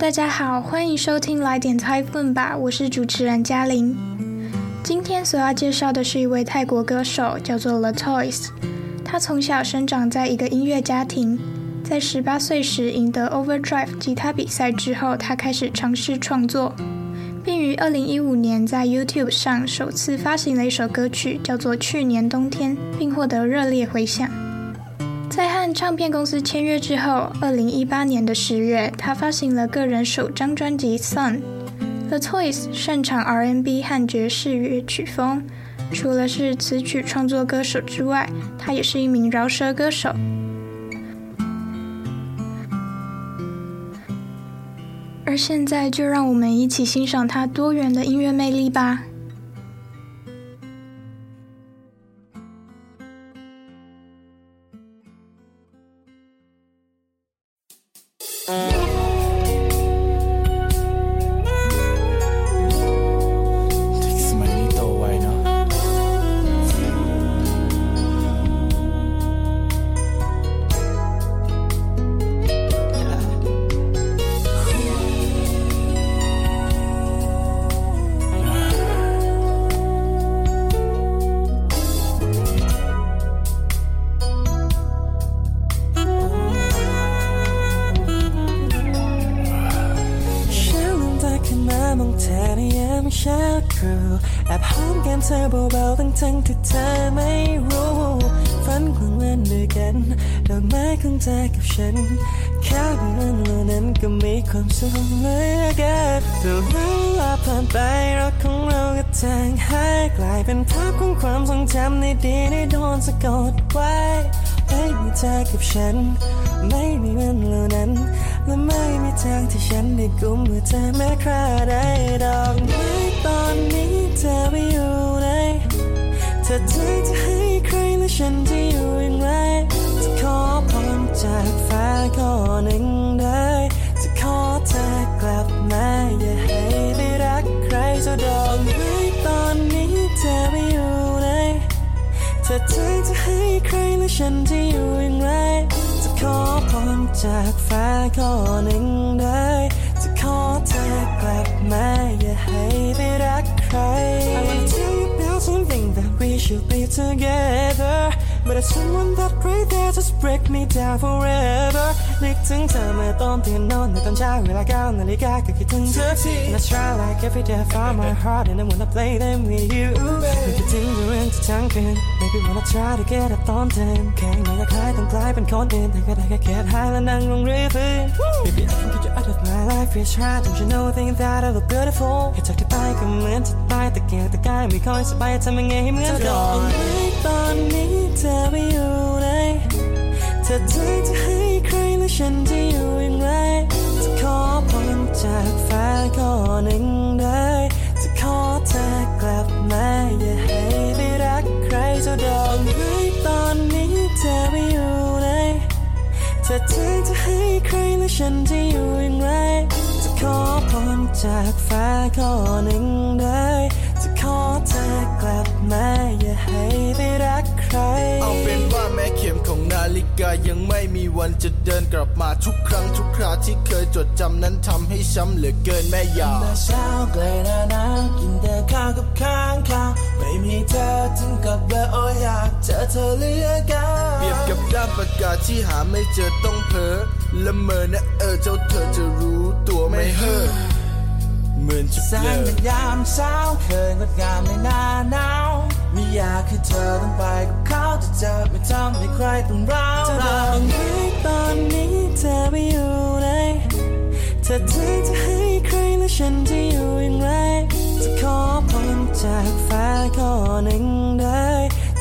大家好，欢迎收听来点猜分吧，我是主持人嘉玲。今天所要介绍的是一位泰国歌手，叫做 The Toys。他从小生长在一个音乐家庭，在十八岁时赢得 Overdrive 吉他比赛之后，他开始尝试创作，并于二零一五年在 YouTube 上首次发行了一首歌曲，叫做《去年冬天》，并获得热烈回响。在和唱片公司签约之后，二零一八年的十月，他发行了个人首张专辑《Sun》。The Toys 擅长 R&B 和爵士乐曲风，除了是词曲创作歌手之外，他也是一名饶舌歌手。而现在，就让我们一起欣赏他多元的音乐魅力吧。 เช้าตรูแอบหอมแก้มเธอเบาๆทั้งทั้งที่เธอไม่รู้ฝันควางวันด้วยกันดอกไม้ของเธอกับฉันแค่เพื่อนเหล่านั้นก็มีความสุขเลยอเกินแต่เวลาผ่านไปรักของเราก็จางหายกลายเป็นภาพของความทรงจำในดีด้โดนสะกดไว้ไม่มีเธอกับฉัน ไม่มีวันเหล่านั้นและไม่มีทางที่ฉันได้กุมมือเธอแม้คราได้ดอกไม้ ตอนนี้เธอไปอยู่ไหนเธอเธอจะให้ใครและฉันจะอยู่อย่างไร จะขอพรจากฟ้าข้อหนึ่งได้ จะขอเธอกลับมาอย่าให้ไปรักใครจะดอกไม้ตอนนี้เธอไปอยู่ไหนเธอเธอจะให้ใครและฉันจะอยู่อย่างไร จะขอพรจากฟ้าข้อหนึ่งได้ อกลับมาอย่าให้ไปรักใคร I wanna tell you about something that we should be together But there's someone that right there just break me down forever นึกถึงเธอเมื่อตอนตื่นนอนในตอนเช้าเวลาเก้านาฬิกาก็คิดถึงเธอที And I try like every day from my heart And I wanna play them with you นึกถึงเรื่องที่ทั้งคืน Maybe wanna try to get up ตอนเดินแค่ไม่อยากให้ต้องกลายเป็นคนอื่นแต่ก็ได้แค่แค่หายและนั่งลงเรื่อยฟื้น Baby I can get you out of my life It's try don't you know think that I look beautiful แค่จากที่ไปก็เหมือนที่ตายแต่เกียแต่กายไม่ค่อยสบายทำยังไงให้เหมือนก่อนตอนนี้เธอไปอยู่ไหนเธอเธอจะให้ใครและฉันจะอยู่อย่างไรจะขอพรจากฟ้าข้อหนึ่งได้จะขอเธอกลับมาอย่าให้ไปรักใคร จะดอกไม้ตอนนี้เธอไม่อยู่ไหนเธอเธอจะให้ใครและฉันจะอยู่อย่างไร จะขอพรจากฟ้าข้อหนึ่งได้จะขอเธอกลับมาอย่าให้ไปรักใคร ฬิกายังไม่มีวันจะเดินกลับมาทุกครั้งทุกคราที่เคยจดจำนั้นทำให้ช้ำเหลือเกินแม่ยาเมื่เช้าไกลนานากินแต่ข้าวกับข้างข้าวไม่มีเธอถึงกับเบื่อโอ้ยอยากเจอเธอเหลือเกินเปรียบกับด้ามปากกาที่หาไม่เจอต้องเพ้อละเมอนะเออเจ้าเธอจะรู้ตัวไม่เฮ้อเหมือนจะเบลงอในยามเช้าเคยงดงามในหน้าหนาว ไม่อยากให้เธอต้องไปกับเขาจะเจอไม่ทำให้ใครต้องร้าวเรานตอนนี้เธอไปอยู่ไหนเธอเธอจะให้ใครและฉันจะอยู่อย่างไร จะขอพรจากฟ้าข้อหนึ่งได้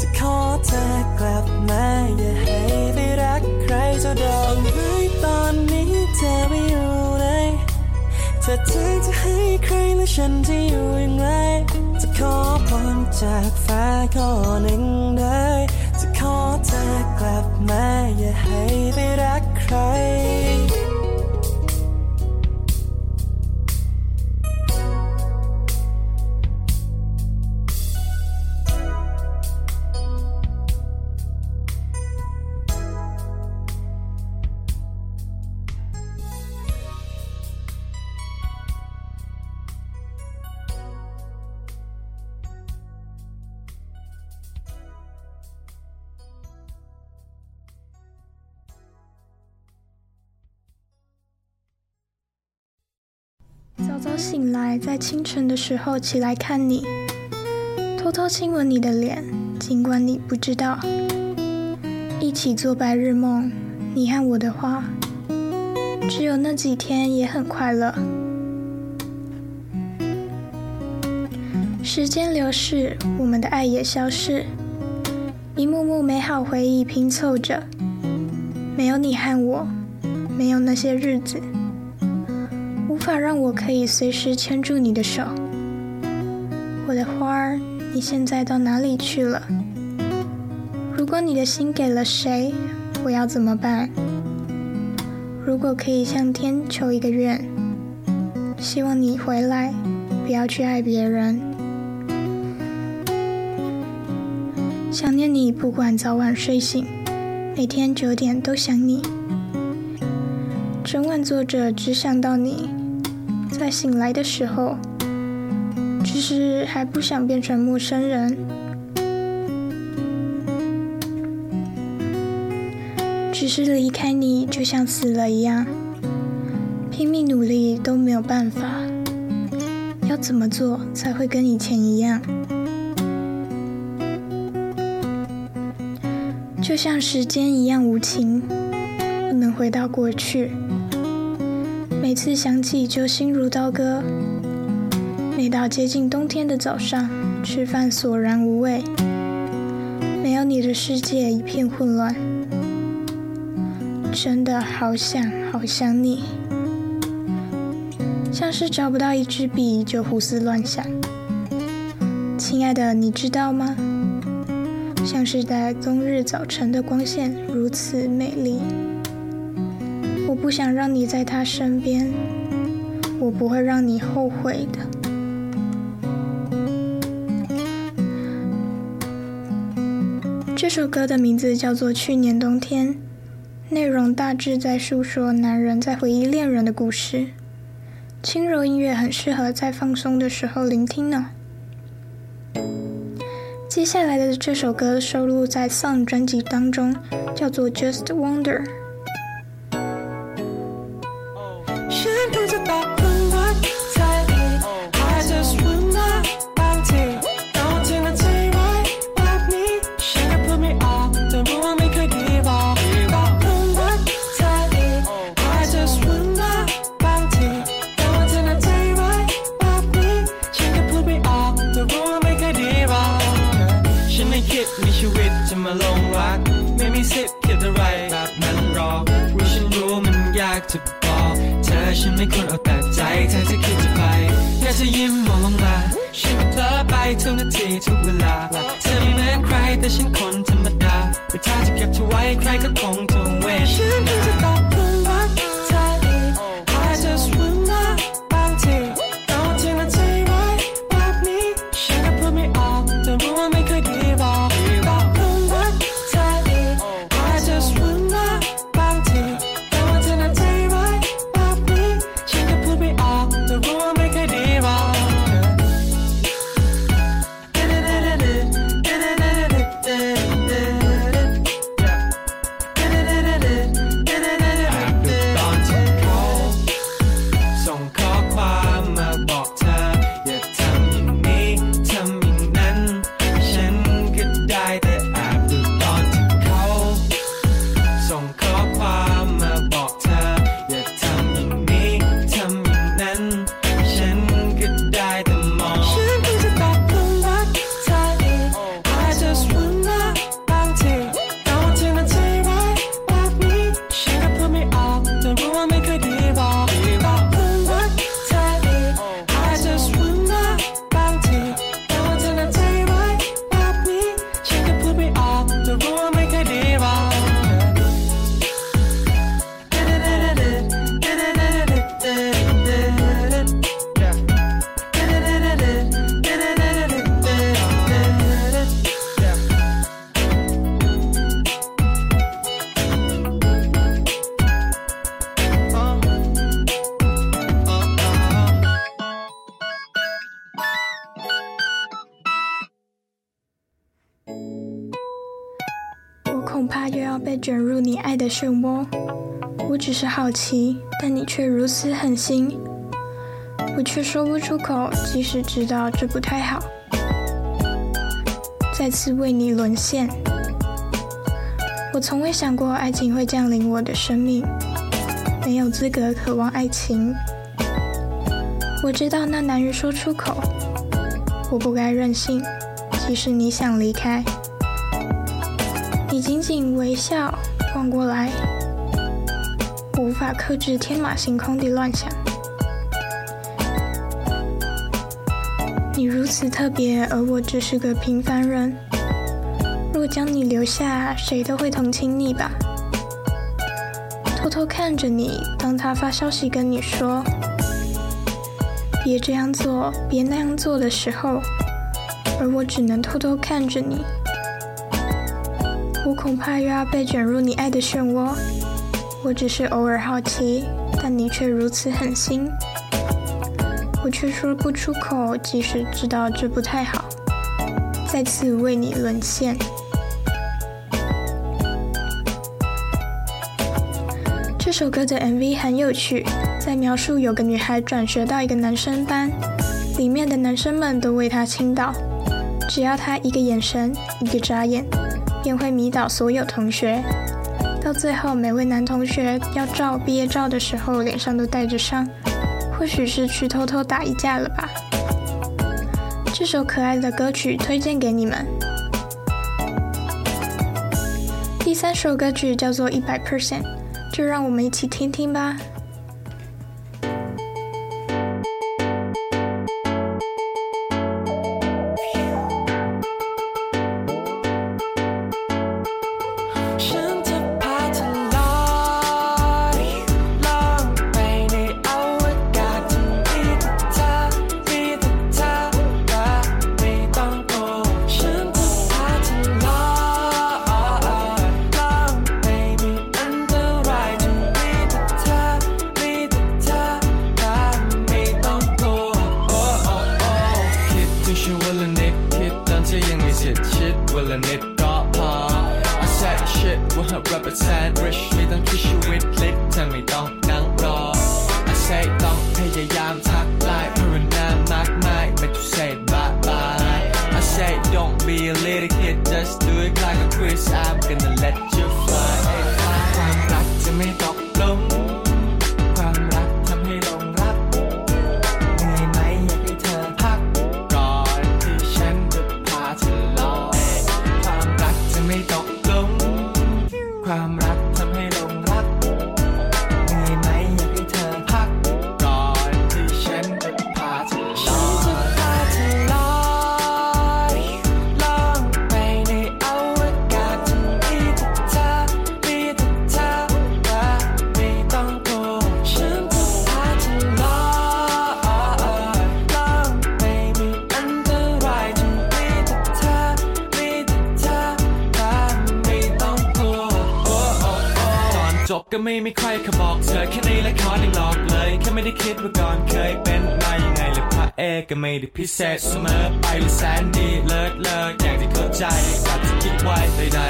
จะขอเธอกลับมาอย่าให้ไปรักใครจะดอกไม้ตอนนี้เธอไปอยู่ไหนเธอเธอจะให้ใครและฉันจะอยู่อย่างไร จะขอ จากฟ้าข้อหนึ่งได้ จะขอเธอกลับมาอย่าให้ไปรักใคร 早早醒来，在清晨的时候起来看你，偷偷亲吻你的脸，尽管你不知道。一起做白日梦，你和我的话，只有那几天也很快乐。时间流逝，我们的爱也消逝，一幕幕美好回忆拼凑着，没有你和我，没有那些日子。无法让我可以随时牵住你的手，我的花儿，你现在到哪里去了？如果你的心给了谁，我要怎么办？如果可以向天求一个愿，希望你回来，不要去爱别人。想念你，不管早晚睡醒，每天九点都想你，整晚坐着只想到你。在醒来的时候，只是还不想变成陌生人，只是离开你就像死了一样，拼命努力都没有办法。要怎么做才会跟以前一样？就像时间一样无情，不能回到过去。每次想起就心如刀割。每到接近冬天的早上，吃饭索然无味，没有你的世界一片混乱。真的好想好想你，像是找不到一支笔就胡思乱想。亲爱的，你知道吗？像是在冬日早晨的光线如此美丽。不想让你在他身边，我不会让你后悔的。这首歌的名字叫做《去年冬天》，内容大致在诉说男人在回忆恋人的故事。轻柔音乐很适合在放松的时候聆听呢。接下来的这首歌收录在《Song》专辑当中，叫做《Just Wonder》。 ฉันไม่ควรเอาแต่ใจเธอจะคิดจะไปแค่เธอยิ้มมองลงมาฉันเพ้อไปทุกนาทีทุกเวลาเธอไม่เหมือนใครแต่ฉันคนธรรมดาแต่ถ้าจะเก็บเธอไว้ใครก็คงทวงเวรฉันเพิ่จะตก 爱的漩涡，我只是好奇，但你却如此狠心。我却说不出口，即使知道这不太好。再次为你沦陷，我从未想过爱情会降临我的生命，没有资格渴望爱情。我知道那难于说出口，我不该任性，即使你想离开。你仅仅微笑望过来，我无法克制天马行空的乱想。你如此特别，而我只是个平凡人。若将你留下，谁都会同情你吧。偷偷看着你，当他发消息跟你说“别这样做，别那样做”的时候，而我只能偷偷看着你。恐怕又要被卷入你爱的漩涡。我只是偶尔好奇，但你却如此狠心。我却说不出口，即使知道这不太好，再次为你沦陷。这首歌的 MV 很有趣，在描述有个女孩转学到一个男生班，里面的男生们都为她倾倒，只要她一个眼神，一个眨眼，便会迷倒所有同学。到最后，每位男同学要照毕业照的时候，脸上都带着伤。或许是去偷偷打一架了吧。这首可爱的歌曲推荐给你们。第三首歌曲叫做《一百 percent》，就让我们一起听听吧。be a little kid, just do it like a quiz. I'm gonna let you fly. I'm not to me. ก็ไม่ไมีใครเขาบอกเธอแค่ในละขอได้หลอกเลยแค่ไม่ได้คิดว่าก่อนเคยเป็นมายังไงเลยพระเอกก็ไม่ได้พิเศษเสมอไปหรือแสนดีเลิศเลิศอย่างที่เข้าใจอาจจะคิดไว้ใดๆ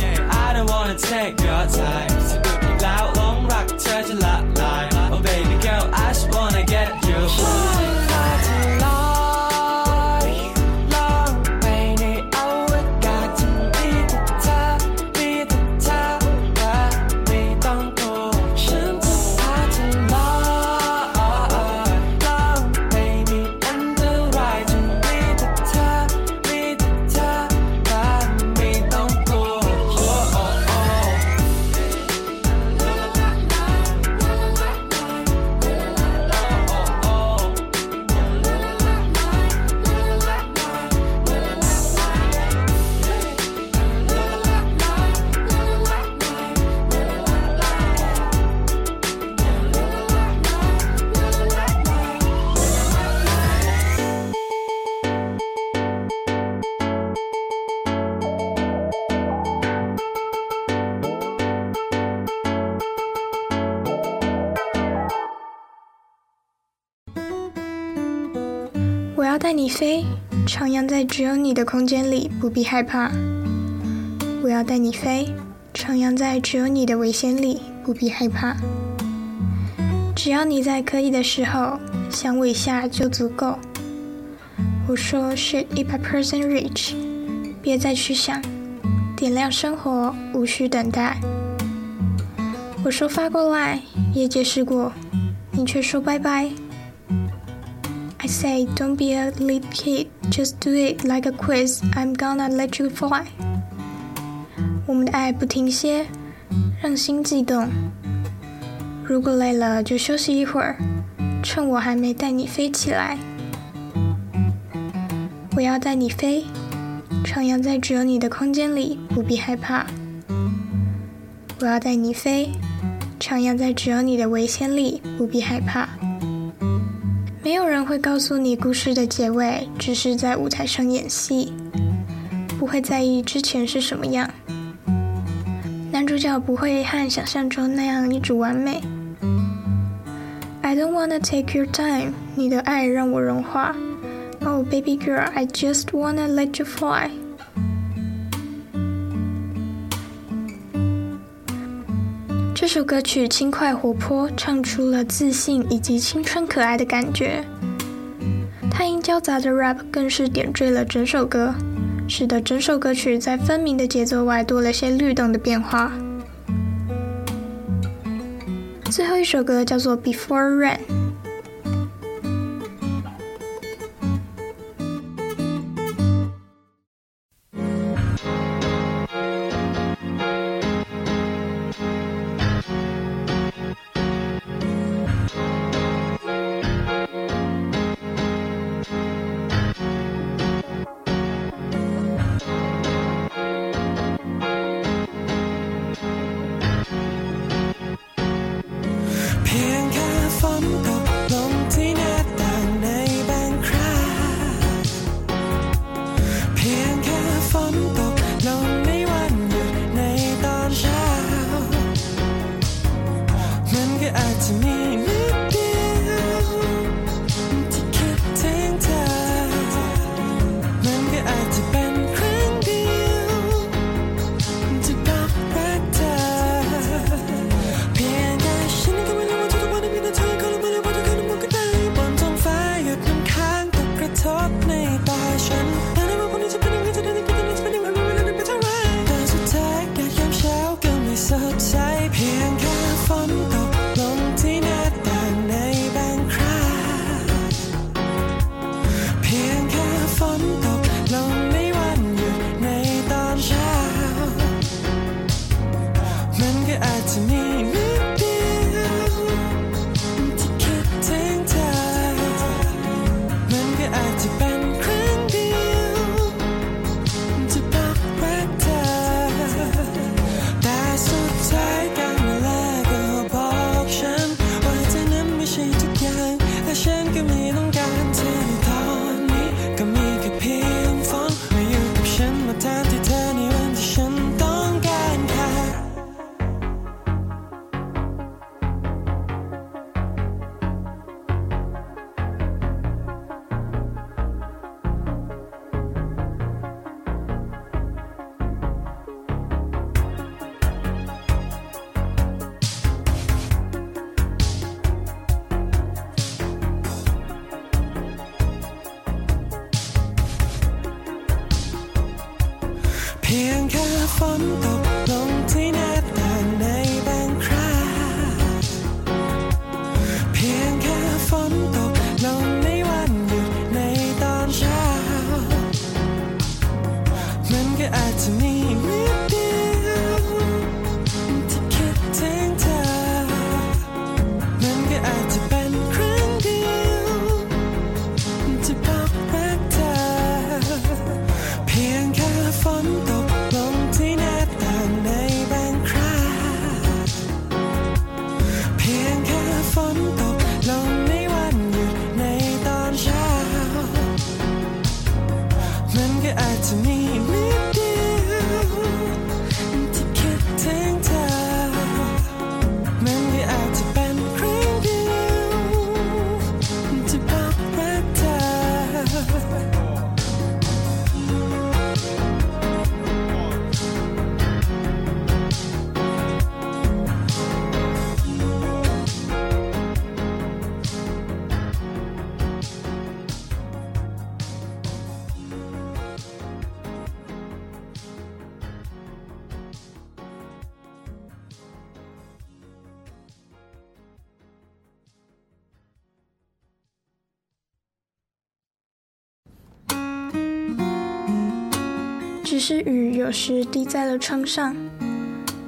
Yeah I don't wanna take your time สะดุดอีกแล้วหลงรักเธอจะละลาย Oh baby girl I just wanna get you 飞，徜徉在只有你的空间里，不必害怕。我要带你飞，徜徉在只有你的危险里，不必害怕。只要你在可以的时候想我一下就足够。我说 Shoot it by person reach，别再去想，点亮生活无需等待。我说发过来，也解释过，你却说拜拜。I say don't be a little kid, just do it like a quiz. I'm gonna let you fly。我们的爱不停歇，让心悸动。如果累了就休息一会儿，趁我还没带你飞起来。我要带你飞，徜徉在只有你的空间里，不必害怕。我要带你飞，徜徉在只有你的危险里，不必害怕。没有人会告诉你故事的结尾只是在舞台上演戏，不会在意之前是什么样。男主角不会和想象中那样一直完美。I don't wanna take your time，你的爱让我融化。Oh baby girl，I just wanna let you fly。这首歌曲轻快活泼，唱出了自信以及青春可爱的感觉。太音交杂的 rap 更是点缀了整首歌，使得整首歌曲在分明的节奏外多了些律动的变化。最后一首歌叫做《Before Rain》。只是雨有时滴在了窗上，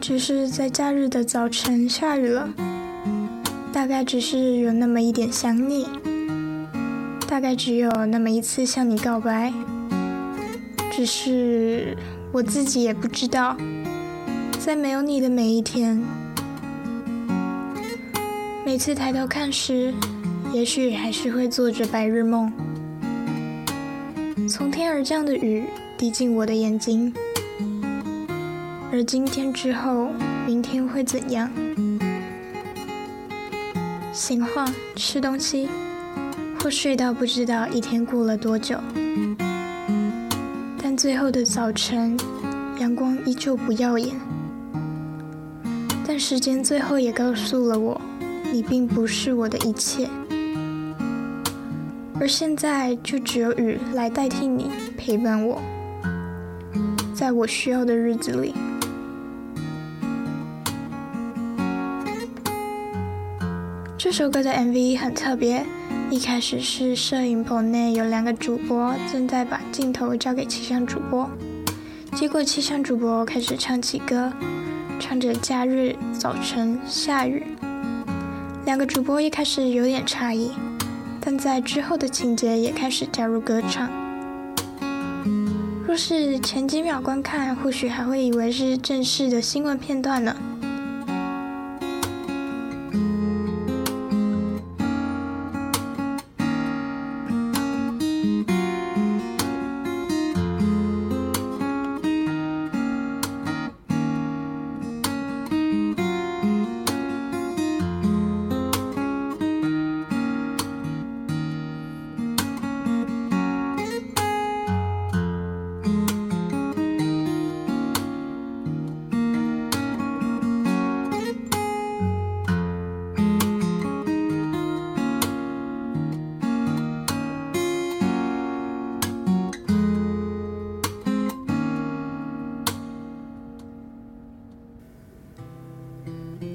只是在假日的早晨下雨了，大概只是有那么一点想你，大概只有那么一次向你告白，只是我自己也不知道，在没有你的每一天，每次抬头看时，也许还是会做着白日梦，从天而降的雨。滴进我的眼睛，而今天之后，明天会怎样？闲晃，吃东西，或睡到不知道一天过了多久。但最后的早晨，阳光依旧不耀眼。但时间最后也告诉了我，你并不是我的一切。而现在，就只有雨来代替你，陪伴我。在我需要的日子里，这首歌的 MV 很特别。一开始是摄影棚内有两个主播正在把镜头交给气象主播，结果气象主播开始唱起歌，唱着假日早晨下雨。两个主播一开始有点诧异，但在之后的情节也开始加入歌唱。就是前几秒观看，或许还会以为是正式的新闻片段呢。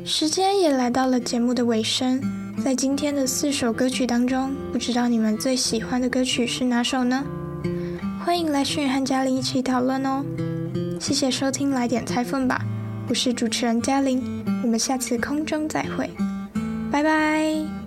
时间也来到了节目的尾声，在今天的四首歌曲当中，不知道你们最喜欢的歌曲是哪首呢？欢迎来讯和嘉玲一起讨论哦。谢谢收听，来点猜分吧，我是主持人嘉玲，我们下次空中再会，拜拜。